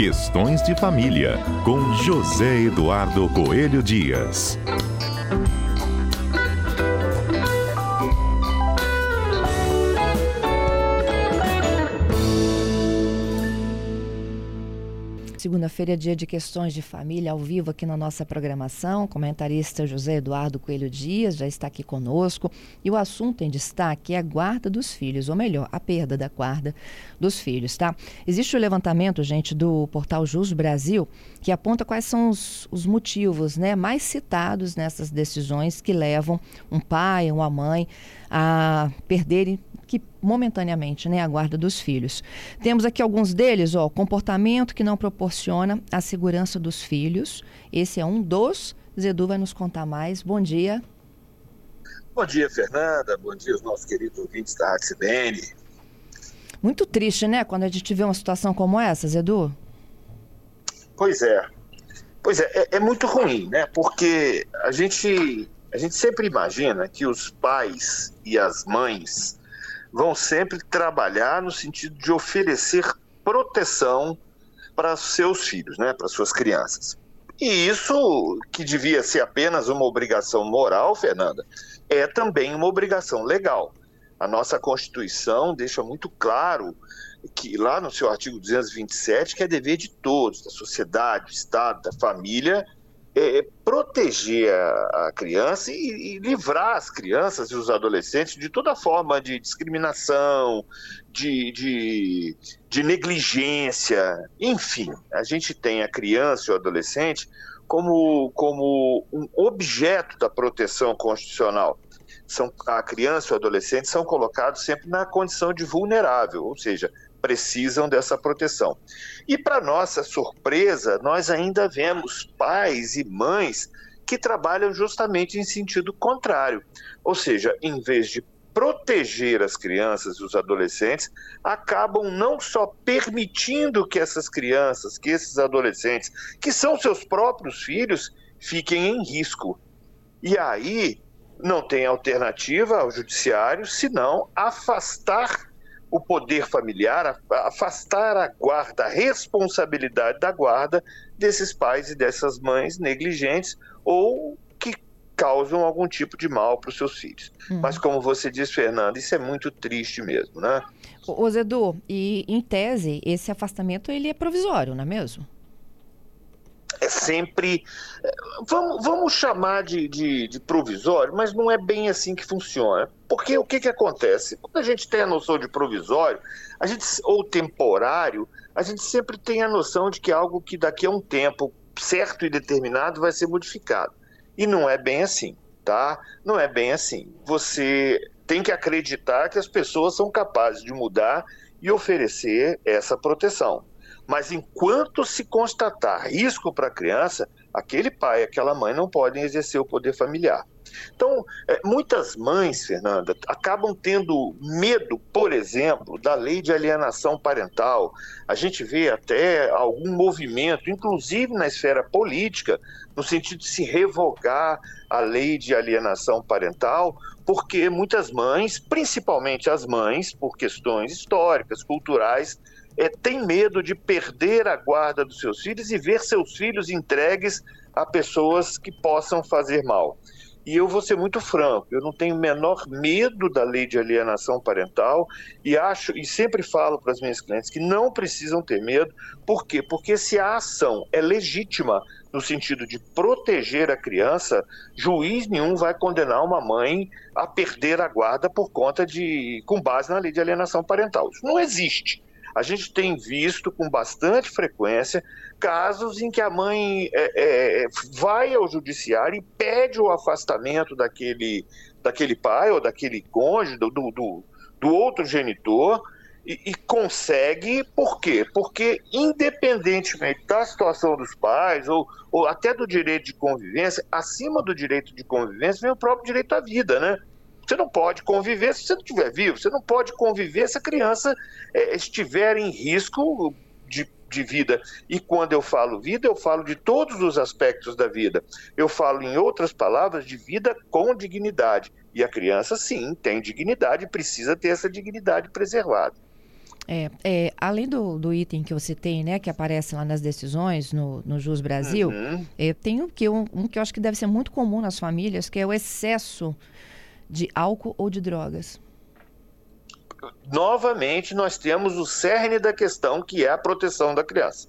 Questões de Família, com José Eduardo Coelho Dias. Segunda-feira é dia de questões de família ao vivo aqui na nossa programação. O comentarista José Eduardo Coelho Dias já está aqui conosco. E o assunto em destaque é a guarda dos filhos, ou melhor, a perda da guarda dos filhos, tá? Existe o levantamento, gente, do portal Jus Brasil, que aponta quais são os, os motivos né, mais citados nessas decisões que levam um pai ou uma mãe a perderem que momentaneamente né, a guarda dos filhos. Temos aqui alguns deles, ó, comportamento que não proporciona a segurança dos filhos. Esse é um dos. Zedu vai nos contar mais. Bom dia. Bom dia, Fernanda. Bom dia aos nossos queridos ouvintes da Axibene. Muito triste, né, quando a gente vê uma situação como essa, Zedu? Pois é. Pois é, é, é muito ruim, né? Porque a gente, a gente sempre imagina que os pais e as mães vão sempre trabalhar no sentido de oferecer proteção para seus filhos, né, para suas crianças. E isso, que devia ser apenas uma obrigação moral, Fernanda, é também uma obrigação legal. A nossa Constituição deixa muito claro que lá no seu artigo 227 que é dever de todos, da sociedade, do Estado, da família, é, é, proteger a, a criança e, e, livrar as crianças e os adolescentes de toda forma de discriminação, de, de, de negligência, enfim. A gente tem a criança e o adolescente como, como um objeto da proteção constitucional. São, a criança e o adolescente são colocados sempre na condição de vulnerável, ou seja, precisam dessa proteção. E, para nossa surpresa, nós ainda vemos pais e mães que trabalham justamente em sentido contrário. Ou seja, em vez de proteger as crianças e os adolescentes, acabam não só permitindo que essas crianças, que esses adolescentes, que são seus próprios filhos, fiquem em risco. E aí não tem alternativa ao judiciário senão afastar o poder familiar, afastar a guarda, a responsabilidade da guarda desses pais e dessas mães negligentes ou que causam algum tipo de mal para os seus filhos. Uhum. Mas como você diz, Fernando, isso é muito triste mesmo, né? Ô Zedu, e em tese, esse afastamento ele é provisório, não é mesmo? É sempre. Vamos, vamos chamar de, de, de, provisório, mas não é bem assim que funciona. Porque o que, que acontece? Quando a gente tem a noção de provisório, a gente, ou temporário, a gente sempre tem a noção de que algo que daqui a um tempo certo e determinado vai ser modificado. E não é bem assim, tá? Não é bem assim. Você tem que acreditar que as pessoas são capazes de mudar e oferecer essa proteção. Mas enquanto se constatar risco para a criança, aquele pai, aquela mãe não podem exercer o poder familiar. Então, é, muitas mães, Fernanda, acabam tendo medo, por exemplo, da lei de alienação parental. A gente vê até algum movimento, inclusive na esfera política, no sentido de se revogar a lei de alienação parental, porque muitas mães, principalmente as mães, por questões históricas, culturais, é, tem medo de perder a guarda dos seus filhos e ver seus filhos entregues a pessoas que possam fazer mal. E eu vou ser muito franco, eu não tenho o menor medo da lei de alienação parental e acho e sempre falo para as minhas clientes que não precisam ter medo. Por quê? Porque se a ação é legítima no sentido de proteger a criança, juiz nenhum vai condenar uma mãe a perder a guarda por conta de com base na lei de alienação parental. Isso não existe. A gente tem visto com bastante frequência casos em que a mãe é, é, vai ao judiciário e pede o afastamento daquele, daquele pai ou daquele cônjuge, do, do, do outro genitor, e, e, consegue, por quê? Porque, independentemente da situação dos pais, ou, ou até do direito de convivência, acima do direito de convivência vem o próprio direito à vida, né? Você não pode conviver se você não estiver vivo, você não pode conviver se a criança é, estiver em risco de, de vida. E quando eu falo vida, eu falo de todos os aspectos da vida. Eu falo, em outras palavras, de vida com dignidade. E a criança, sim, tem dignidade, precisa ter essa dignidade preservada. É, é, além do, do item que você tem, né, que aparece lá nas decisões no, no Jus Brasil, uhum. é, tem um que, um, um que eu acho que deve ser muito comum nas famílias, que é o excesso de álcool ou de drogas. Novamente, nós temos o cerne da questão, que é a proteção da criança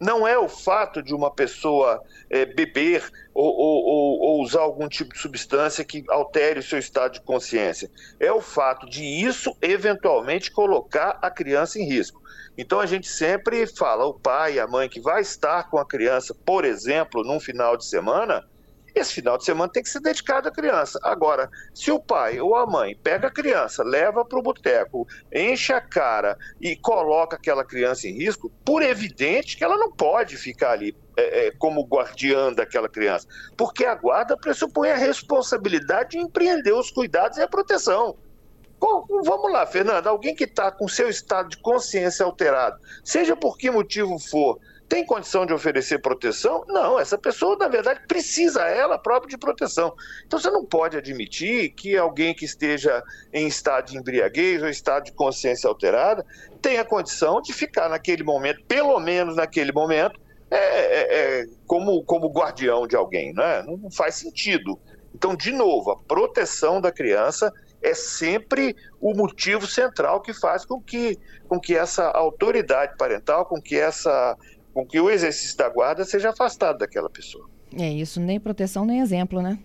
não é o fato de uma pessoa é, beber ou, ou, ou, usar algum tipo de substância que altere o seu estado de consciência. É o fato de isso eventualmente colocar a criança em risco. Então a gente sempre fala, o pai, a mãe que vai estar com a criança, por exemplo, num final de semana, esse final de semana tem que ser dedicado à criança. Agora, se o pai ou a mãe pega a criança, leva para o boteco, enche a cara e coloca aquela criança em risco, por evidente que ela não pode ficar ali é, é, como guardiã daquela criança, porque a guarda pressupõe a responsabilidade de empreender os cuidados e a proteção. Vamos lá, Fernanda, alguém que está com seu estado de consciência alterado, seja por que motivo for, tem condição de oferecer proteção? Não, essa pessoa, na verdade, precisa ela própria de proteção. Então você não pode admitir que alguém que esteja em estado de embriaguez ou estado de consciência alterada tenha condição de ficar naquele momento, pelo menos naquele momento, é, é, é, como, como guardião de alguém. Né? Não faz sentido. Então, de novo, a proteção da criança é sempre o motivo central que faz com que, com que essa autoridade parental, com que essa com que o exercício da guarda seja afastado daquela pessoa. É isso, nem proteção nem exemplo, né?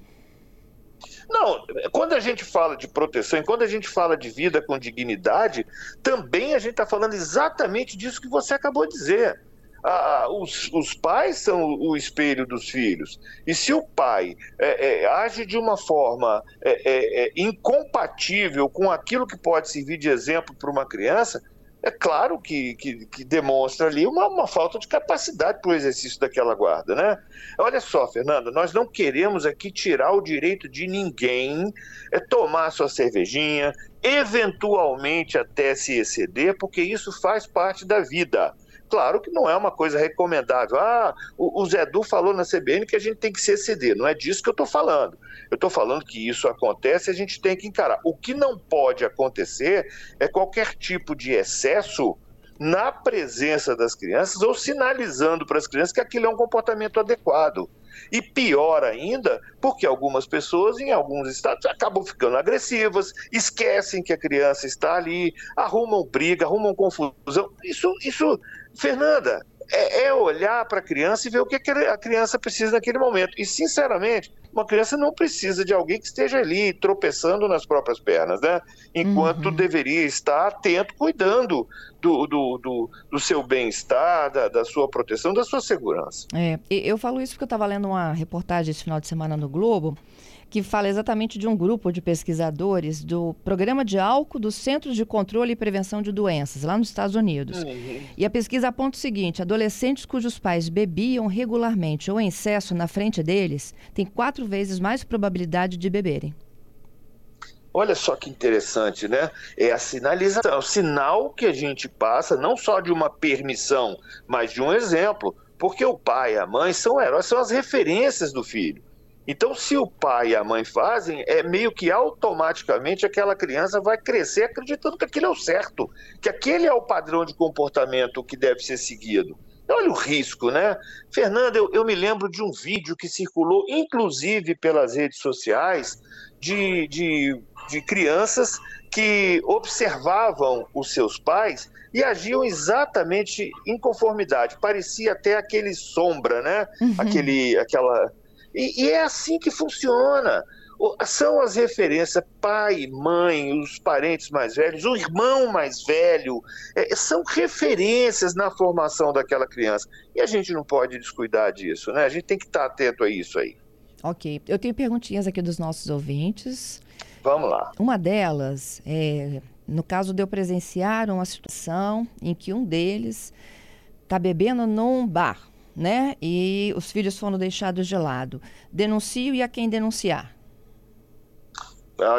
Não, quando a gente fala de proteção e quando a gente fala de vida com dignidade, também a gente está falando exatamente disso que você acabou de dizer. Ah, os, os, pais são o espelho dos filhos. E se o pai é, é, age de uma forma é, é, é incompatível com aquilo que pode servir de exemplo para uma criança, é claro que, que, que demonstra ali uma, uma, falta de capacidade para o exercício daquela guarda, né? Olha só, Fernanda, nós não queremos aqui tirar o direito de ninguém é tomar sua cervejinha, eventualmente até se exceder, porque isso faz parte da vida. Claro que não é uma coisa recomendável. Ah, o, o Zé Du falou na CBN que a gente tem que se exceder. Não é disso que eu estou falando. Eu estou falando que isso acontece e a gente tem que encarar. O que não pode acontecer é qualquer tipo de excesso na presença das crianças ou sinalizando para as crianças que aquilo é um comportamento adequado. E pior ainda, porque algumas pessoas em alguns estados acabam ficando agressivas, esquecem que a criança está ali, arrumam briga, arrumam confusão. Isso, isso Fernanda, é, é olhar para a criança e ver o que a criança precisa naquele momento. E, sinceramente, uma criança não precisa de alguém que esteja ali tropeçando nas próprias pernas, né? Enquanto uhum. deveria estar atento, cuidando do, do, do, do seu bem-estar, da, da, sua proteção, da sua segurança. É, eu falo isso porque eu estava lendo uma reportagem esse final de semana no Globo que fala exatamente de um grupo de pesquisadores do Programa de Álcool do Centro de Controle e Prevenção de Doenças, lá nos Estados Unidos. Uhum. E a pesquisa aponta o seguinte: adolescentes cujos pais bebiam regularmente ou em excesso na frente deles têm quatro vezes mais probabilidade de beberem. Olha só que interessante, né? É a sinalização, é o sinal que a gente passa, não só de uma permissão, mas de um exemplo. Porque o pai e a mãe são heróis, são as referências do filho. Então, se o pai e a mãe fazem, é meio que automaticamente aquela criança vai crescer acreditando que aquilo é o certo, que aquele é o padrão de comportamento que deve ser seguido. Olha o risco, né? Fernanda, eu, eu me lembro de um vídeo que circulou, inclusive pelas redes sociais, de, de, de crianças que observavam os seus pais e agiam exatamente em conformidade. Parecia até aquele sombra, né? Uhum. Aquele, aquela e, e é assim que funciona. São as referências, pai, mãe, os parentes mais velhos, o irmão mais velho, é, são referências na formação daquela criança. E a gente não pode descuidar disso, né? A gente tem que estar atento a isso aí. Ok. Eu tenho perguntinhas aqui dos nossos ouvintes. Vamos lá. Uma delas é, no caso de eu presenciar uma situação em que um deles está bebendo num bar, né? E os filhos foram deixados de lado. Denuncio e a quem denunciar?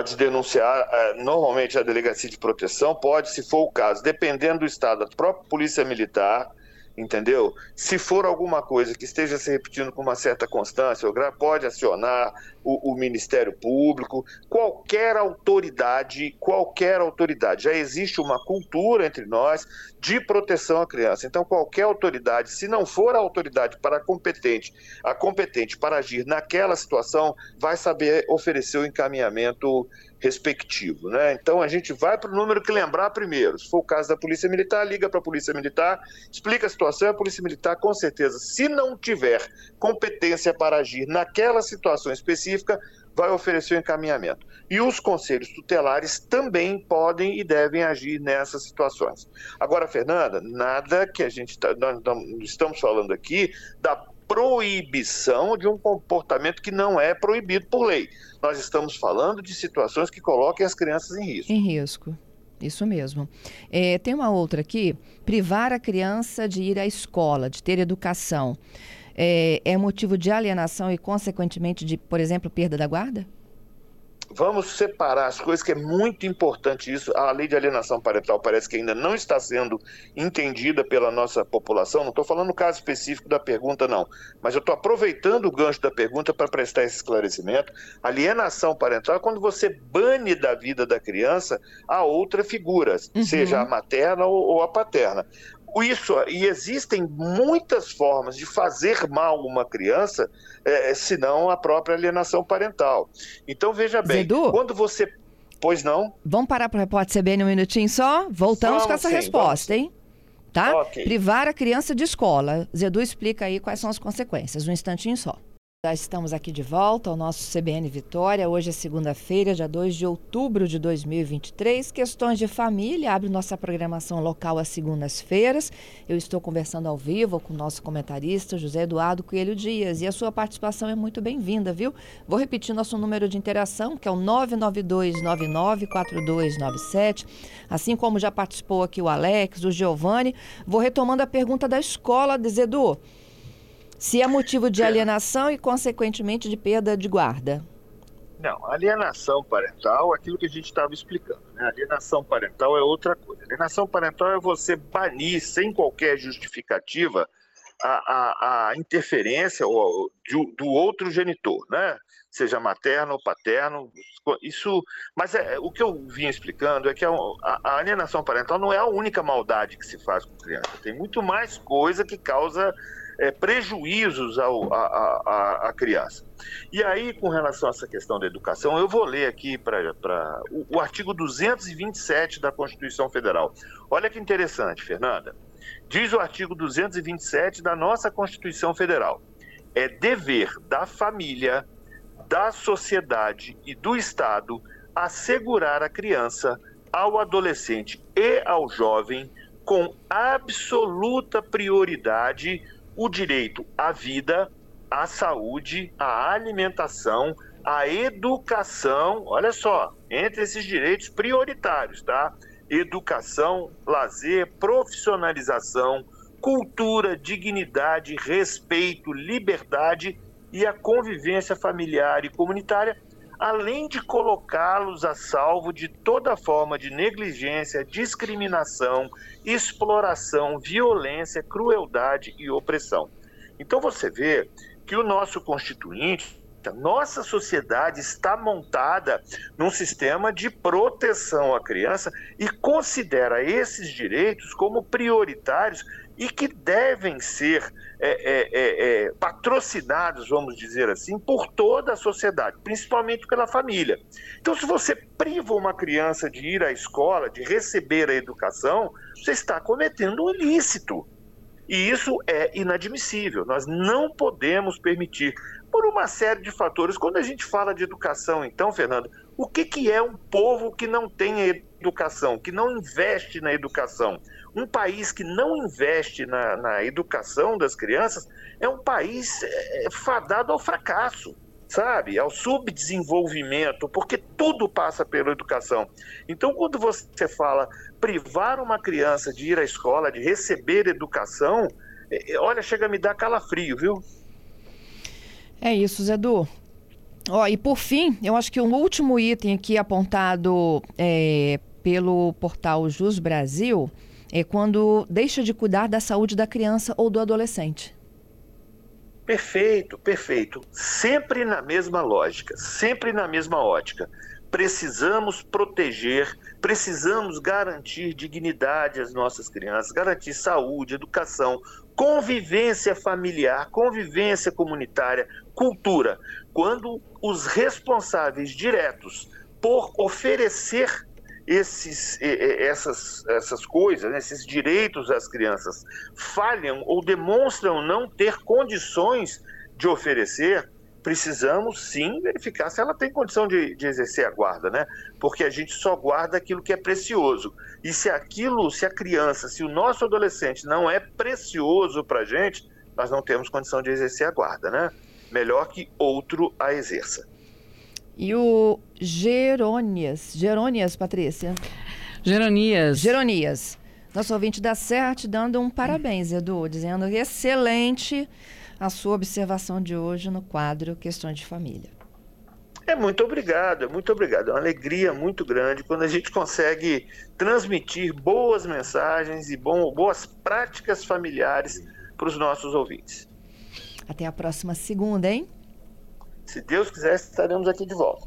de denunciar, é, normalmente a delegacia de proteção pode, se for o caso, dependendo do estado, a própria polícia militar, entendeu? Se for alguma coisa que esteja se repetindo com uma certa constância, pode acionar, o, o, Ministério Público, qualquer autoridade, qualquer autoridade. Já existe uma cultura entre nós de proteção à criança. Então, qualquer autoridade, se não for a autoridade para competente, a competente para agir naquela situação, vai saber oferecer o encaminhamento respectivo. Né? Então a gente vai para o número que lembrar primeiro. Se for o caso da Polícia Militar, liga para a Polícia Militar, explica a situação, a Polícia Militar, com certeza, se não tiver competência para agir naquela situação específica, vai oferecer o encaminhamento. E os conselhos tutelares também podem e devem agir nessas situações. Agora, Fernanda, nada que a gente tá, nós estamos falando aqui da proibição de um comportamento que não é proibido por lei. Nós estamos falando de situações que coloquem as crianças em risco. Em risco. Isso mesmo. É, tem uma outra aqui: privar a criança de ir à escola, de ter educação, é, é motivo de alienação e, consequentemente, de, por exemplo, perda da guarda? vamos separar as coisas, que é muito importante isso. A lei de alienação parental parece que ainda não está sendo entendida pela nossa população. Não estou falando no caso específico da pergunta, não. Mas eu estou aproveitando o gancho da pergunta para prestar esse esclarecimento. Alienação parental é quando você bane da vida da criança a outra figura, uhum. seja a materna ou, ou a paterna isso e existem muitas formas de fazer mal uma criança, é, senão a própria alienação parental. Então veja bem, Zedu, quando você, pois não? Vamos parar para o repórter CBN um minutinho só. Voltamos vamos, com essa sim, resposta, vamos. hein? Tá? Okay. Privar a criança de escola. Zedu explica aí quais são as consequências. Um instantinho só. Já estamos aqui de volta ao nosso CBN Vitória. Hoje é segunda-feira, dia 2 de outubro de 2023. Questões de família abre nossa programação local às segundas-feiras. Eu estou conversando ao vivo com o nosso comentarista José Eduardo Coelho Dias e a sua participação é muito bem-vinda, viu? Vou repetir nosso número de interação, que é o 992994297. Assim como já participou aqui o Alex, o Giovanni. Vou retomando a pergunta da escola, Zedu se é motivo de alienação e, consequentemente, de perda de guarda. Não, alienação parental, aquilo que a gente estava explicando. Né? Alienação parental é outra coisa. Alienação parental é você banir, sem qualquer justificativa, a, a, a interferência ou, do, do outro genitor, né? seja materno ou paterno. Isso, mas é, o que eu vim explicando é que a, a, alienação parental não é a única maldade que se faz com criança. Tem muito mais coisa que causa é, prejuízos a, a, a, criança. E aí, com relação a essa questão da educação, eu vou ler aqui para o, o artigo 227 da Constituição Federal. Olha que interessante, Fernanda. Diz o artigo 227 da nossa Constituição Federal: é dever da família, da sociedade e do Estado assegurar à criança, ao adolescente e ao jovem, com absoluta prioridade, o direito à vida, à saúde, à alimentação, à educação. Olha só, entre esses direitos prioritários, tá? Educação, lazer, profissionalização, cultura, dignidade, respeito, liberdade e a convivência familiar e comunitária, além de colocá-los a salvo de toda forma de negligência, discriminação, exploração, violência, crueldade e opressão. Então você vê que o nosso constituinte, nossa sociedade está montada num sistema de proteção à criança e considera esses direitos como prioritários e que devem ser é, é, é, é, patrocinados, vamos dizer assim, por toda a sociedade, principalmente pela família. Então, se você priva uma criança de ir à escola, de receber a educação, você está cometendo um ilícito. E isso é inadmissível. Nós não podemos permitir, por uma série de fatores. Quando a gente fala de educação, então, Fernando, o que, que é um povo que não tem educação, que não investe na educação? Um país que não investe na, na educação das crianças é um país é, fadado ao fracasso sabe, ao subdesenvolvimento, porque tudo passa pela educação. Então, quando você fala privar uma criança de ir à escola, de receber educação, é, é, olha, chega a me dar calafrio, viu? É isso, Zedu. Ó, e por fim, eu acho que um último item aqui apontado é, pelo portal Jus Brasil é quando deixa de cuidar da saúde da criança ou do adolescente. Perfeito, perfeito. Sempre na mesma lógica, sempre na mesma ótica. Precisamos proteger, precisamos garantir dignidade às nossas crianças, garantir saúde, educação, convivência familiar, convivência comunitária, cultura. Quando os responsáveis diretos por oferecer esses, essas, essas coisas, né, esses direitos às crianças falham ou demonstram não ter condições de oferecer, precisamos sim verificar se ela tem condição de, de, exercer a guarda, né? Porque a gente só guarda aquilo que é precioso. E se aquilo, se a criança, se o nosso adolescente não é precioso para a gente, nós não temos condição de exercer a guarda, né? Melhor que outro a exerça. E o Gerônias, Gerônias, Patrícia? Geronias. Geronias. Nosso ouvinte da CERT dando um parabéns, Edu, dizendo excelente a sua observação de hoje no quadro Questões de Família. É muito obrigado, é muito obrigado. É uma alegria muito grande quando a gente consegue transmitir boas mensagens e bom, boas práticas familiares para os nossos ouvintes. Até a próxima segunda, hein? Se Deus quiser, estaremos aqui de volta.